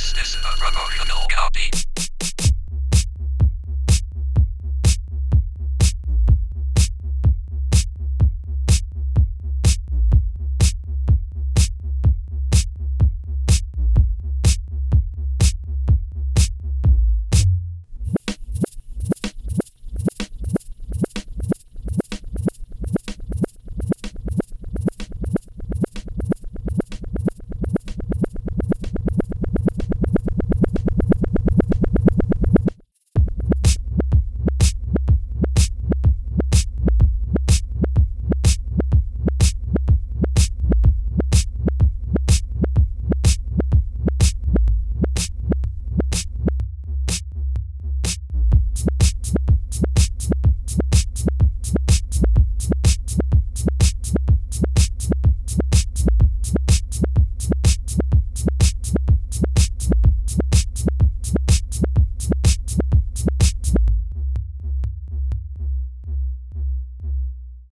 This is a promotional copy.